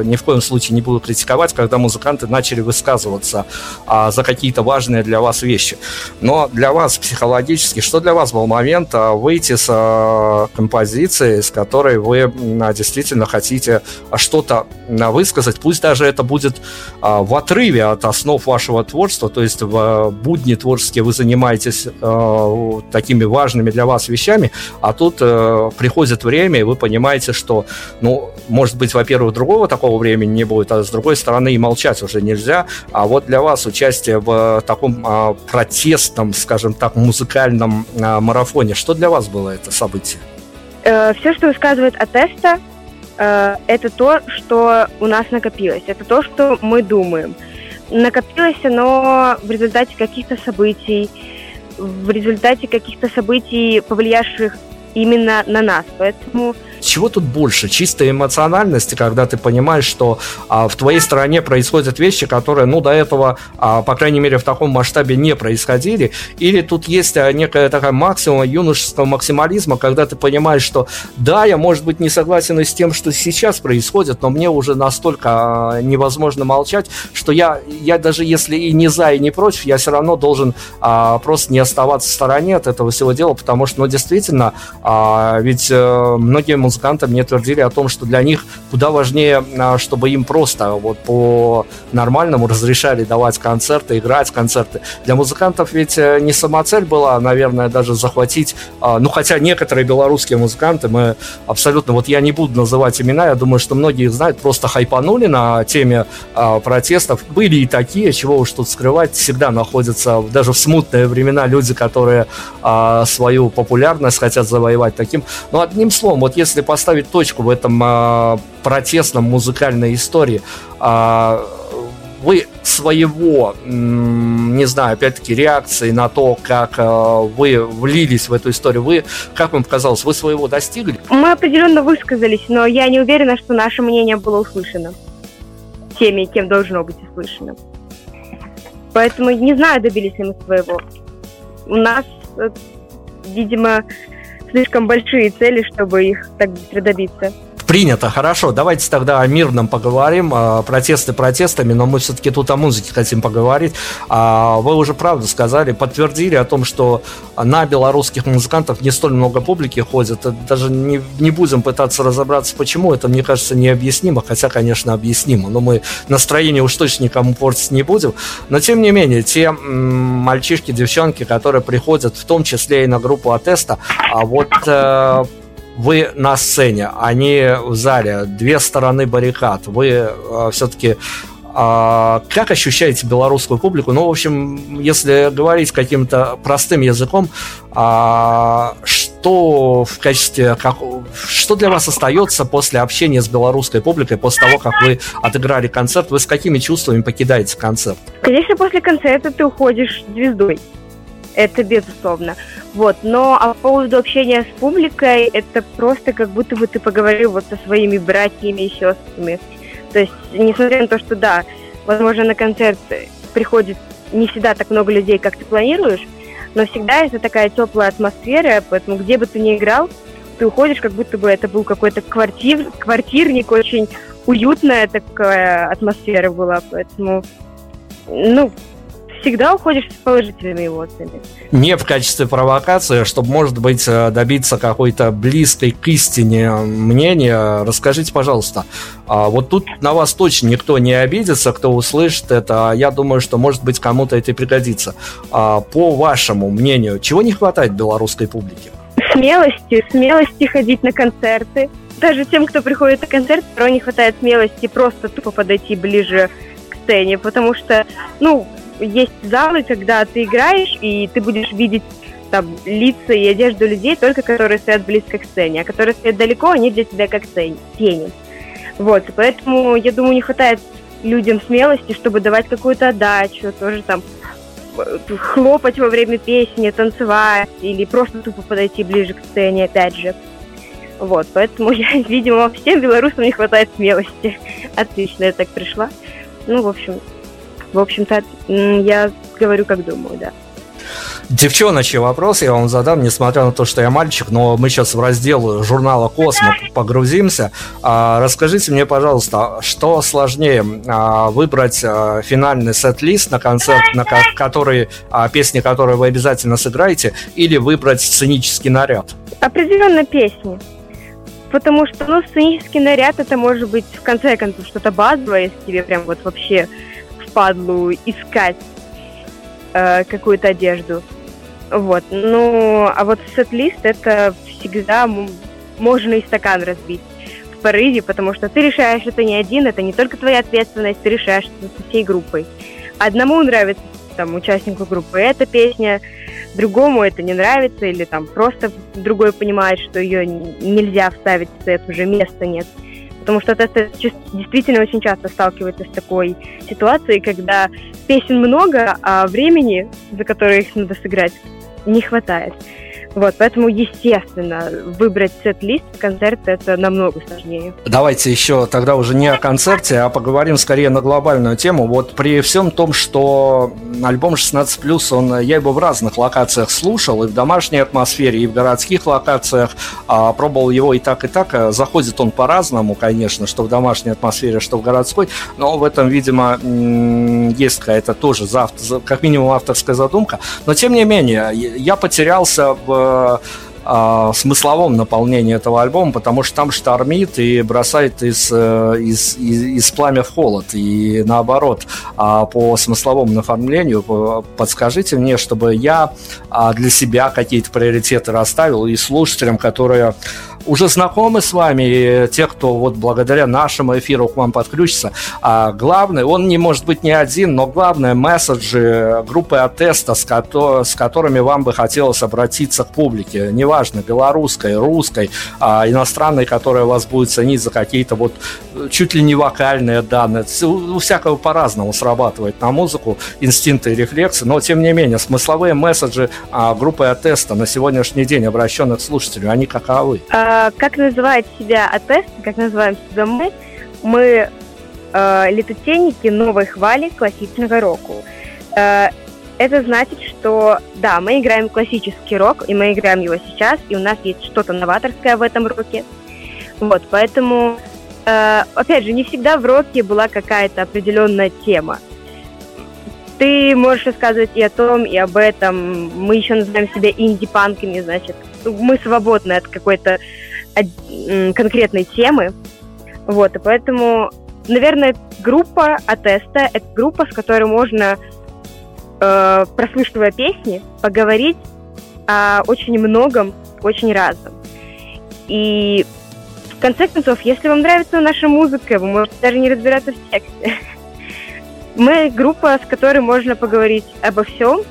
ни в коем случае не буду критиковать, когда музыканты начали высказываться а, за какие-то важные для вас вещи. Но для вас психологически, что для вас был момент а, выйти с а, композицией, с которой вы а, действительно хотите что-то а, высказать, пусть даже это будет а, в отрыве от основ вашего творчества, то есть в а, будни творческие вы занимаетесь а, такими важными для вас вещами, а тут а, приходит время, и вы понимаете, что ну, может быть, во-первых, другого такого времени не будет, а с другой стороны и молчать уже нельзя. А вот для вас участие в таком а, протестном, скажем так, музыкальном а, марафоне, что для вас было это событие? Э, все, что высказывает Атеста, э, это то, что у нас накопилось, это то, что мы думаем. Накопилось оно в результате каких-то событий, в результате каких-то событий, повлиявших именно на нас. Поэтому чего тут больше? Чистой эмоциональности, когда ты понимаешь, что а, в твоей стране происходят вещи, которые, ну, до этого, а, по крайней мере, в таком масштабе не происходили, или тут есть а, некая такая максимум юношеского максимализма, когда ты понимаешь, что да, я, может быть, не согласен с тем, что сейчас происходит, но мне уже настолько а, невозможно молчать, что я, я даже если и не за, и не против, я все равно должен а, просто не оставаться в стороне от этого всего дела, потому что, ну, действительно, а, ведь а, многие музыканты мне твердили о том, что для них куда важнее, а, чтобы им просто вот по нормальному разрешали давать концерты, играть концерты. Для музыкантов ведь э, не самоцель была, наверное, даже захватить, а, ну хотя некоторые белорусские музыканты, мы абсолютно, вот я не буду называть имена, я думаю, что многие их знают, просто хайпанули на теме а, протестов. Были и такие, чего уж тут скрывать, всегда находятся даже в смутные времена люди, которые свою популярность хотят завоевать таким. Но одним словом, вот если поставить точку в этом а, протестном музыкальной истории, а, вы своего, не знаю, опять-таки, реакции на то, как а, вы влились в эту историю, вы, как вам показалось, вы своего достигли? Мы определенно высказались, но я не уверена, что наше мнение было услышано теми, кем должно быть услышано. Поэтому не знаю, добились ли мы своего. У нас, э, видимо, слишком большие цели, чтобы их так быстро добиться. Принято, хорошо. Давайте тогда о мирном поговорим. Протесты протестами, но мы все-таки тут о музыке хотим поговорить. А, вы уже правду сказали, подтвердили о том, что на белорусских музыкантов не столь много публики ходит. Даже не, не будем пытаться разобраться, почему. Это, мне кажется, необъяснимо, хотя, конечно, объяснимо. Но мы настроение уж точно никому портить не будем. Но, тем не менее, те мальчишки, девчонки, которые приходят, в том числе и на группу Атеста, а вот э, вы на сцене, они в зале, две стороны баррикад, вы э, все-таки а, как ощущаете белорусскую публику? Ну, в общем, если говорить каким-то простым языком, а, что в качестве, как, что для вас остается после общения с белорусской публикой, после того, как вы отыграли концерт, вы с какими чувствами покидаете концерт? Конечно, после концерта ты уходишь звездой. Это безусловно. Вот, но а по поводу общения с публикой, это просто как будто бы ты поговорил вот со своими братьями и сестрами. То есть, несмотря на то, что да, возможно, на концерт приходит не всегда так много людей, как ты планируешь, но всегда это такая теплая атмосфера, поэтому где бы ты ни играл, ты уходишь, как будто бы это был какой-то квартир, квартирник, очень уютная такая атмосфера была, поэтому, ну, всегда уходишь с положительными эмоциями. Не в качестве провокации, чтобы, может быть, э, добиться какой-то близкой к истине мнения. Расскажите, пожалуйста, а вот тут на вас точно никто не обидится, кто услышит это. Я думаю, что, может быть, кому-то это пригодится. А по вашему мнению, чего не хватает белорусской публике? Смелости, смелости ходить на концерты. Даже тем, кто приходит на концерт, порой не хватает смелости просто тупо подойти ближе к сцене, потому что, ну, есть залы, когда ты играешь, и ты будешь видеть там лица и одежду людей, только которые стоят близко к сцене, а которые стоят далеко, они для тебя как тени. Вот, поэтому, я думаю, не хватает людям смелости, чтобы давать какую-то отдачу, тоже там хлопать во время песни, танцевать или просто тупо подойти ближе к сцене, опять же. Вот, поэтому <laughs> я, видимо, всем белорусам не хватает смелости. Отлично, я так пришла. Ну, в общем, в общем-то, я говорю, как думаю, да. Девчоночий вопрос я вам задам, несмотря на то, что я мальчик, но мы сейчас в раздел журнала «Космо» погрузимся. А, расскажите мне, пожалуйста, что сложнее, а, выбрать а, финальный сет-лист на концерт, на который, песни, которые вы обязательно сыграете, или выбрать сценический наряд? Определенно песни. Потому что, ну, сценический наряд это может быть в конце концов что-то базовое, если тебе прям вот вообще впадлу искать э, какую-то одежду. Вот. Ну, а вот сет-лист это всегда можно и стакан разбить в порыве, потому что ты решаешь это не один, это не только твоя ответственность, ты решаешь это со всей группой. Одному нравится там участнику группы эта песня, другому это не нравится, или там просто другой понимает, что ее нельзя вставить в сет, уже места нет. Потому что это действительно очень часто сталкивается с такой ситуацией, когда песен много, а времени, за которое их надо сыграть, не хватает. Вот, поэтому, естественно, выбрать сет-лист концерта это намного сложнее. Давайте еще тогда уже не о концерте, а поговорим скорее на глобальную тему. Вот при всем том, что альбом 16+, он, я его в разных локациях слушал, и в домашней атмосфере, и в городских локациях, а, пробовал его и так, и так. Заходит он по-разному, конечно, что в домашней атмосфере, что в городской, но в этом, видимо, есть какая-то тоже, как минимум, авторская задумка. Но, тем не менее, я потерялся в э, смысловом наполнении этого альбома, потому что там штормит и бросает из, э, из, из, из пламя в холод. И наоборот, а по смысловому наформлению подскажите мне, чтобы я а, для себя какие-то приоритеты расставил и слушателям, которые уже знакомы с вами, и те, кто вот благодаря нашему эфиру к вам подключится. А главное, он не может быть не один, но главное месседжи группы Атеста, с, ко- с которыми вам бы хотелось обратиться к публике. Неважно, белорусской, русской, а, иностранной, которая вас будет ценить за какие-то вот чуть ли не вокальные данные. У, у всякого по-разному срабатывает на музыку инстинкты и рефлексы, но тем не менее смысловые месседжи а, группы Атеста на сегодняшний день обращенных к слушателю, они каковы? А, Э, как называет себя АТЭС, как называем себя мы, мы э, летотенники новой хвали классичного року. Э, это значит, что да, мы играем классический рок, и мы играем его сейчас, и у нас есть что-то новаторское в этом роке. Вот, поэтому, э, опять же, не всегда в роке была какая-то определенная тема. Ты можешь рассказывать и о том, и об этом. Мы еще называем себя инди-панками, значит, мы свободны от какой-то конкретной темы. Вот, и поэтому, наверное, группа Атеста – это группа, с которой можно, э, прослушивая песни, поговорить о очень многом, очень разном. И в конце концов, если вам нравится наша музыка, вы можете даже не разбираться в тексте. <laughs> Мы группа, с которой можно поговорить обо всем,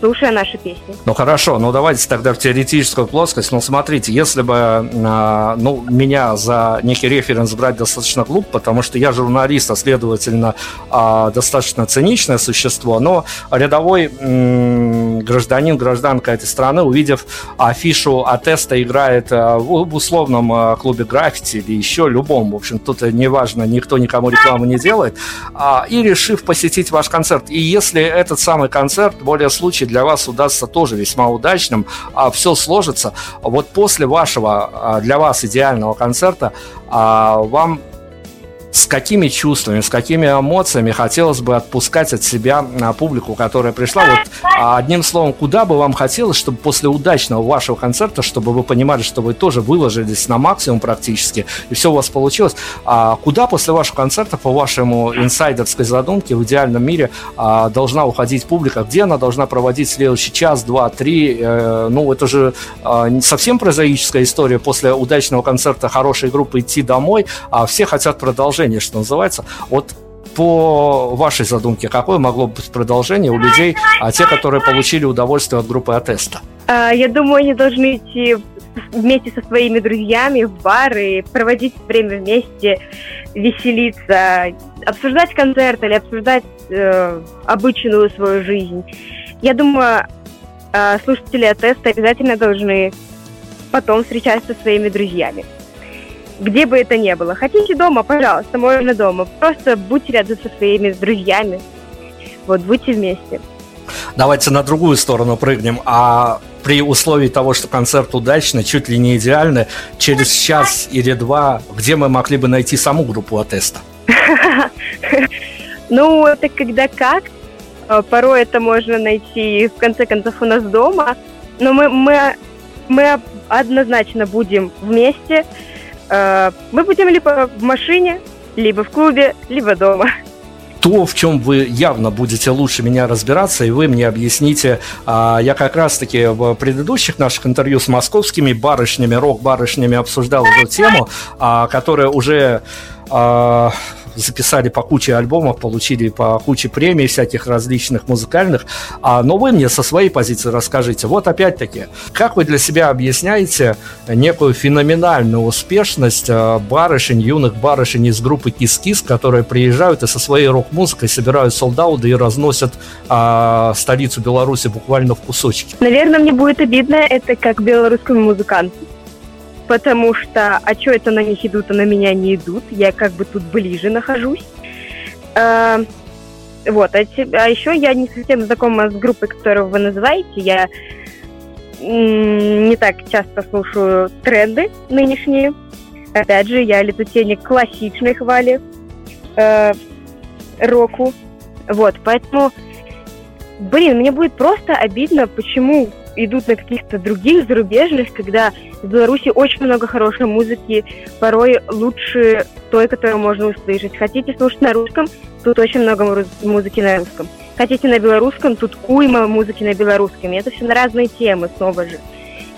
слушая наши песни. Ну хорошо, ну давайте тогда в теоретическую плоскость. Ну смотрите, если бы а, ну, меня за некий референс брать достаточно глупо, потому что я журналист, а следовательно а, достаточно циничное существо, но рядовой гражданин, гражданка этой страны, увидев афишу Атеста играет а, в условном клубе граффити или еще любом, в общем, тут неважно, никто никому рекламу не делает, и решив посетить ваш концерт. И если этот самый концерт, более случай для вас удастся тоже весьма удачным, а все сложится. Вот после вашего, а, для вас идеального концерта, а, вам с какими чувствами, с какими эмоциями хотелось бы отпускать от себя на публику, которая пришла? Вот а, одним словом, куда бы вам хотелось, чтобы после удачного вашего концерта, чтобы вы понимали, что вы тоже выложились на максимум практически, и все у вас получилось, а куда после вашего концерта, по вашему инсайдерской задумке, в идеальном мире а, должна уходить публика? Где она должна проводить следующий час, два, три? Э, ну, это же а, совсем прозаическая история после удачного концерта хорошей группы идти домой, а все хотят продолжения продолжение, что называется. Вот по вашей задумке, какое могло быть продолжение у людей, а те, которые получили удовольствие от группы Атеста? Я думаю, они должны идти вместе со своими друзьями в бары, проводить время вместе, веселиться, обсуждать концерт или обсуждать э, обычную свою жизнь. Я думаю, э, слушатели Атеста обязательно должны потом встречаться со своими друзьями где бы это ни было. Хотите дома, пожалуйста, можно дома. Просто будьте рядом со своими друзьями. Вот, будьте вместе. Давайте на другую сторону прыгнем. А при условии того, что концерт удачный, чуть ли не идеальный, через час или два, где мы могли бы найти саму группу Атеста? <laughs> Ну, это когда как. А, порой это можно найти, в конце концов, у нас дома. Но мы, мы, мы однозначно будем вместе. Э, мы будем либо в машине, либо в клубе, либо дома. То, в чем вы явно будете лучше меня разбираться, и вы мне объясните. А, я как раз-таки в предыдущих наших интервью с московскими барышнями, рок-барышнями обсуждал эту тему, а, которая уже а, записали по куче альбомов, получили по куче премий всяких различных музыкальных. А, но вы мне со своей позиции расскажите. Вот опять-таки, как вы для себя объясняете некую феноменальную успешность а, барышень, юных барышень из группы Кис-Кис, которые приезжают и со своей рок-музыкой собирают солдаты и разносят а, столицу Беларуси буквально в кусочки? Наверное, мне будет обидно это как белорусскому музыканту потому что, а что это на них идут, а на меня не идут, я как бы тут ближе нахожусь. А, вот, а, а еще я не совсем знакома с группой, которую вы называете, я не так часто слушаю тренды нынешние. Опять же, я летутенник классичной хвали э, року. Вот, поэтому, блин, мне будет просто обидно, почему идут на каких-то других зарубежных, когда в Беларуси очень много хорошей музыки, порой лучше той, которую можно услышать. Хотите слушать на русском, тут очень много музыки на русском. Хотите на белорусском, тут уйма музыки на белорусском. И это все на разные темы снова же.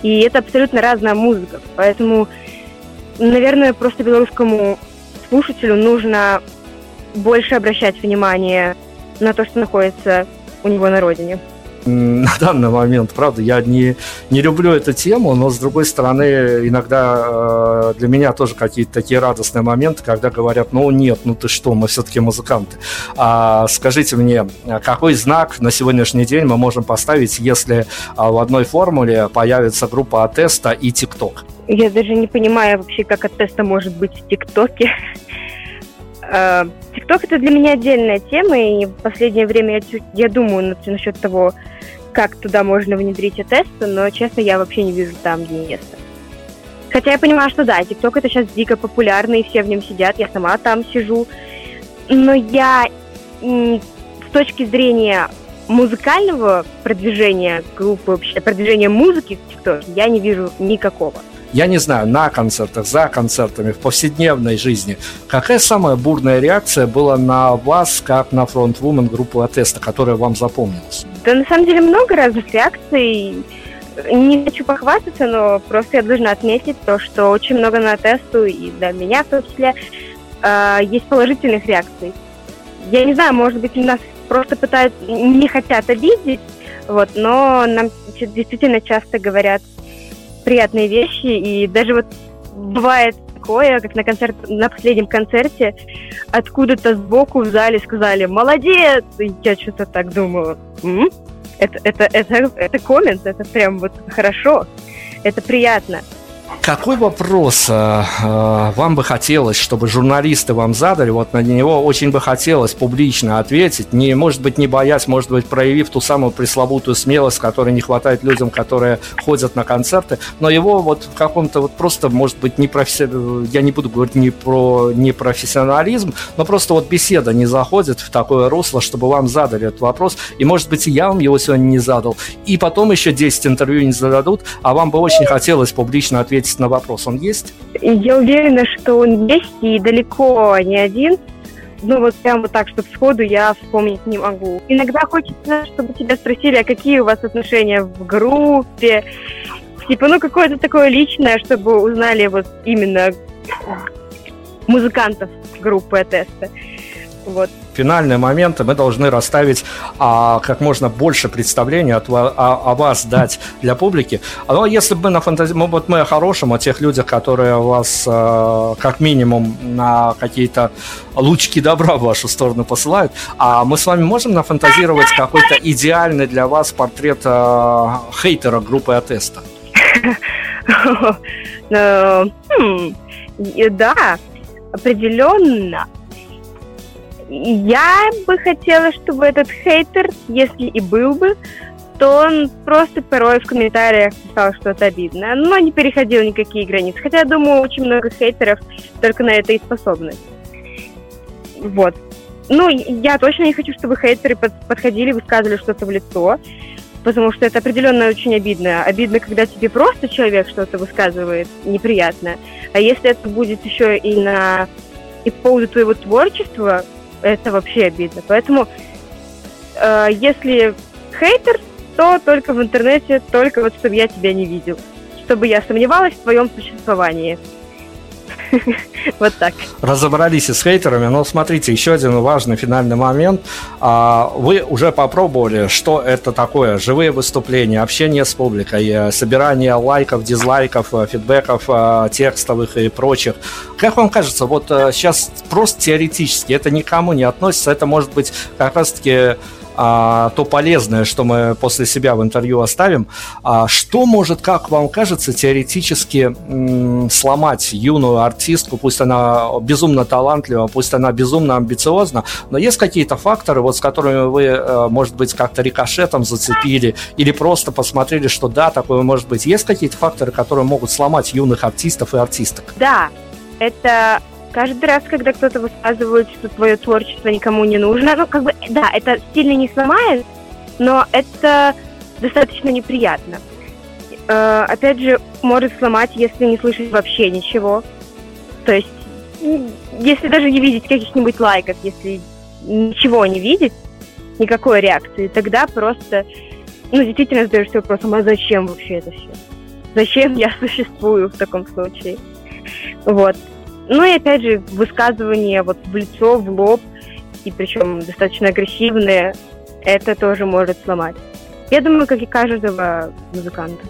И это абсолютно разная музыка. Поэтому, наверное, просто белорусскому слушателю нужно больше обращать внимание на то, что находится у него на родине <laughs> на данный момент, правда, я не, не люблю эту тему, но с другой стороны, иногда э, для меня тоже какие-то такие радостные моменты, когда говорят, ну нет, ну ты что, мы все-таки музыканты. А, скажите мне, какой знак на сегодняшний день мы можем поставить, если а, в одной формуле появится группа Атеста и ТикТок? Я даже не понимаю вообще, как Атеста может быть в ТикТоке. <laughs> ТикТок это для меня отдельная тема, и в последнее время я, я думаю насчет того, как туда можно внедрить тесты, но, честно, я вообще не вижу там места. Хотя я понимаю, что да, ТикТок это сейчас дико популярный, все в нем сидят, я сама там сижу. Но я с точки зрения музыкального продвижения группы, вообще продвижения музыки в ТикТоке, я не вижу никакого я не знаю, на концертах, за концертами, в повседневной жизни, какая самая бурная реакция была на вас, как на фронтвумен группы Атеста, которая вам запомнилась? Да, на самом деле много разных реакций. Не хочу похвастаться, но просто я должна отметить то, что очень много на тесту, и для меня в том числе, э, есть положительных реакций. Я не знаю, может быть, нас просто пытаются, не хотят обидеть, вот, но нам действительно часто говорят, приятные вещи, и даже вот бывает такое, как на концерт, на последнем концерте, откуда-то сбоку в зале сказали «Молодец!» И я что-то так думаю, М? Это, это, это, это коммент, это прям вот хорошо, это приятно. Какой вопрос э, э, вам бы хотелось, чтобы журналисты вам задали? Вот на него очень бы хотелось публично ответить, не, может быть, не боясь, может быть, проявив ту самую пресловутую смелость, которой не хватает людям, которые ходят на концерты, но его вот в каком-то вот просто, может быть, не професси... я не буду говорить не про непрофессионализм, но просто вот беседа не заходит в такое русло, чтобы вам задали этот вопрос, и, может быть, и я вам его сегодня не задал, и потом еще 10 интервью не зададут, а вам бы очень хотелось публично ответить на вопрос. Он есть? Я уверена, что он есть, и далеко не один. Ну, вот прямо так, чтобы сходу я вспомнить не могу. Иногда хочется, чтобы тебя спросили, а какие у вас отношения в группе. Типа, ну, какое-то такое личное, чтобы узнали вот именно музыкантов группы теста. Вот. Финальные моменты мы должны расставить а, как можно больше представления от, о, о вас дать для публики. Но если бы мы на фантазии, мы, вот мы о хорошем, о тех людях, которые вас а, как минимум на какие-то лучки добра в вашу сторону посылают, а мы с вами можем нафантазировать какой-то идеальный для вас портрет а, хейтера группы Атеста? <laughs> Э, хм, да, определенно я бы хотела, чтобы этот хейтер, если и был бы, то он просто порой в комментариях писал что-то обидное, но не переходил никакие границы. Хотя, я думаю, очень много хейтеров только на это и способны. Вот. Ну, я точно не хочу, чтобы хейтеры подходили, высказывали что-то в лицо, потому что это определенно очень обидно. Обидно, когда тебе просто человек что-то высказывает неприятно. А если это будет еще и на и по поводу твоего творчества, это вообще обидно. Поэтому, э, если хейтер, то только в интернете, только вот чтобы я тебя не видел, чтобы я сомневалась в твоем существовании. <laughs> Вот так. Разобрались и с хейтерами, но смотрите, еще один важный финальный момент. А, вы уже попробовали, что это такое? Живые выступления, общение с публикой, э, собирание лайков, дизлайков, э, фидбэков э, текстовых и прочих. Как вам кажется, вот сейчас просто теоретически это никому не относится, это может быть как раз-таки а, то полезное, что мы после себя в интервью оставим. А, что может, как вам кажется, теоретически сломать юную артистку, пусть она безумно талантлива, пусть она безумно амбициозна, но есть какие-то факторы, вот с которыми вы, э, может быть, как-то рикошетом зацепили или просто посмотрели, что да, такое может быть. Есть какие-то факторы, которые могут сломать юных артистов и артисток? Да, это каждый раз, когда кто-то высказывает, что твое творчество никому не нужно, ну, как бы, да, это сильно не сломает, но это достаточно неприятно. Э, опять же, может сломать, если не слышать вообще ничего. То есть, если даже не видеть каких-нибудь лайков, если ничего не видеть, никакой реакции, тогда просто, ну, действительно задаешься вопросом, а зачем вообще это все? Зачем я <laughs> существую в таком случае? Вот. Ну и опять же, высказывания вот в лицо, в лоб, и причем достаточно агрессивные, это тоже может сломать. Я думаю, как и каждого музыканта.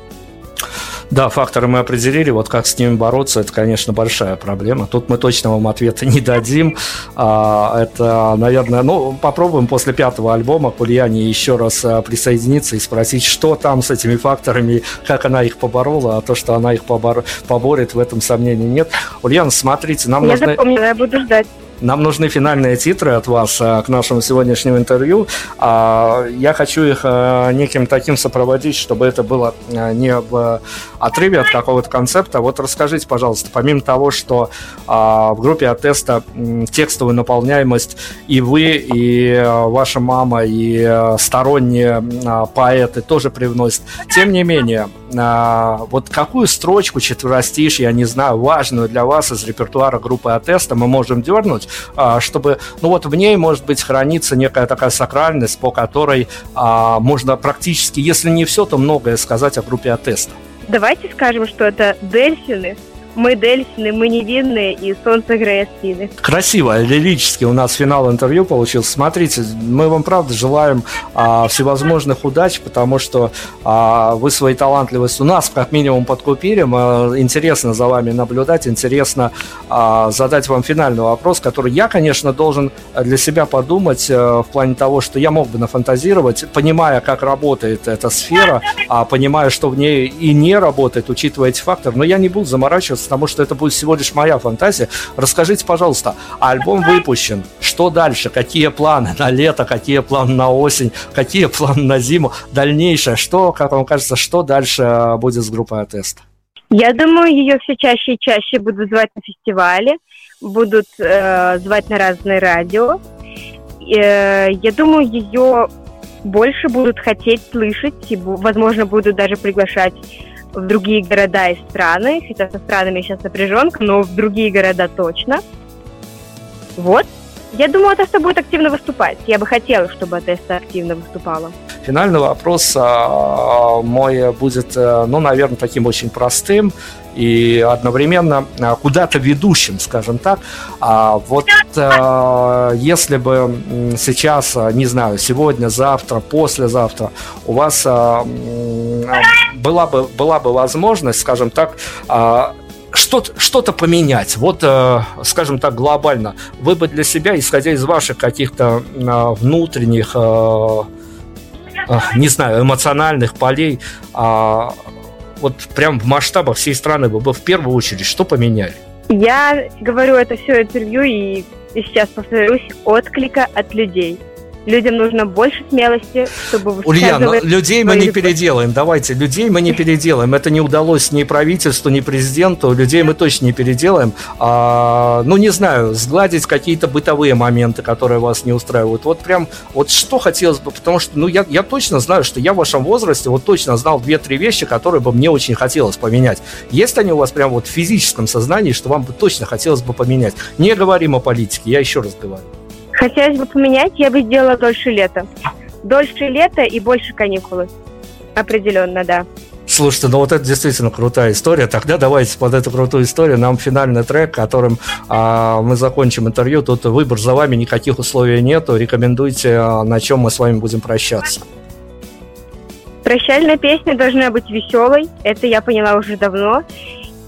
Да, факторы мы определили, вот как с ними бороться, это, конечно, большая проблема. Тут мы точно вам ответа <laughs> не дадим. А, это, наверное, ну, попробуем после пятого альбома к Ульяне еще раз а, присоединиться и спросить, что там с этими факторами, как она их поборола, а то, что она их побор... поборет, в этом сомнений нет. Ульяна, смотрите, нам я нужно... Я запомнила, я буду ждать. Нам нужны финальные титры от вас а, к нашему сегодняшнему интервью. А, я хочу их а, неким таким сопроводить, чтобы это было не в отрыве от какого-то концепта. Вот расскажите, пожалуйста, помимо того, что в группе от теста текстовую наполняемость и вы, и ваша мама, и сторонние поэты тоже привносят. Тем не менее, вот какую строчку четверостишь, я не знаю, важную для вас из репертуара группы Атеста мы можем дернуть, а, чтобы, ну вот в ней, может быть, хранится некая такая сакральность, по которой а, можно практически, если не все, то многое сказать о группе Атеста. Давайте скажем, что это дельфины мы Дельсины, мы невинные, и солнце греет спины. Красиво, лирически у нас финал интервью получился. Смотрите, мы вам правда желаем а, всевозможных удач, потому что а, вы своей талантливостью нас как минимум подкупили. А, интересно за вами наблюдать, интересно а, задать вам финальный вопрос, который я, конечно, должен для себя подумать а, в плане того, что я мог бы нафантазировать, понимая, как работает эта сфера, а, понимая, что в ней и не работает, учитывая эти факторы, но я не буду заморачиваться потому что это будет всего лишь моя фантазия. Расскажите, пожалуйста, альбом выпущен, что дальше, какие планы на лето, какие планы на осень, какие планы на зиму, дальнейшее, что, как вам кажется, что дальше э, будет с группой Атест? Я думаю, ее все чаще и чаще будут звать на фестивали, будут э, звать на разные радио. Э, я думаю, ее больше будут хотеть слышать, и, возможно, будут даже приглашать в другие города и страны, хотя со странами сейчас напряженка, но в другие города точно. Вот. Я думаю, Атеста будет активно выступать. Я бы хотела, чтобы Атеста активно выступала. Финальный вопрос а, мой будет, э, ну, наверное, таким очень простым и одновременно а, куда-то ведущим, скажем так. А вот э, если бы сейчас, не знаю, сегодня, завтра, послезавтра у вас была бы, была бы возможность, скажем так, а, что-то, что-то поменять. Вот, э, скажем так, глобально. Вы бы для себя, исходя из ваших каких-то внутренних, э, не знаю, эмоциональных полей, а, вот прям в масштабах всей страны бы в первую очередь что поменяли? Я говорю это все интервью и сейчас повторюсь, отклика от людей. Людям нужно больше смелости, чтобы Ульяна, людей мы не переделаем. Давайте, людей мы не переделаем. Это не удалось ни правительству, ни президенту. Людей мы точно не переделаем. А, ну, не знаю, сгладить какие-то бытовые моменты, которые вас не устраивают. Вот прям, вот что хотелось бы, потому что, ну, я, я точно знаю, что я в вашем возрасте вот точно знал две-три вещи, которые бы мне очень хотелось поменять. Есть они у вас прям вот в физическом сознании, что вам бы точно хотелось бы поменять? Не говорим о политике, я еще раз говорю. Хотелось бы поменять, я бы сделала дольше лета. Дольше лета и больше каникулы. Определенно, да. Слушайте, ну вот это действительно крутая история. Тогда давайте под эту крутую историю нам финальный трек, которым а, мы закончим интервью. Тут выбор за вами, никаких условий нету. Рекомендуйте, а, на чем мы с вами будем прощаться. Прощальная песня должна быть веселой. Это я поняла уже давно.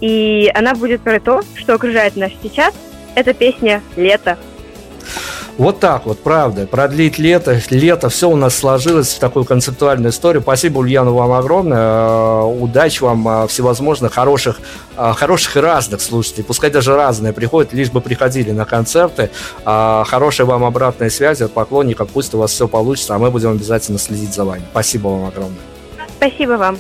И она будет про то, что окружает нас сейчас. Это песня «Лето». Вот так вот, правда. Продлить лето, лето, все у нас сложилось в такую концептуальную историю. Спасибо, Ульяна, вам огромное. Э, удачи вам э, всевозможных хороших, э, хороших и разных слушателей. Пускай даже разные приходят, лишь бы приходили на концерты. Хорошей вам обратной связи от поклонников. Пусть у вас все получится, а мы будем обязательно следить за вами. Спасибо вам огромное. Спасибо вам.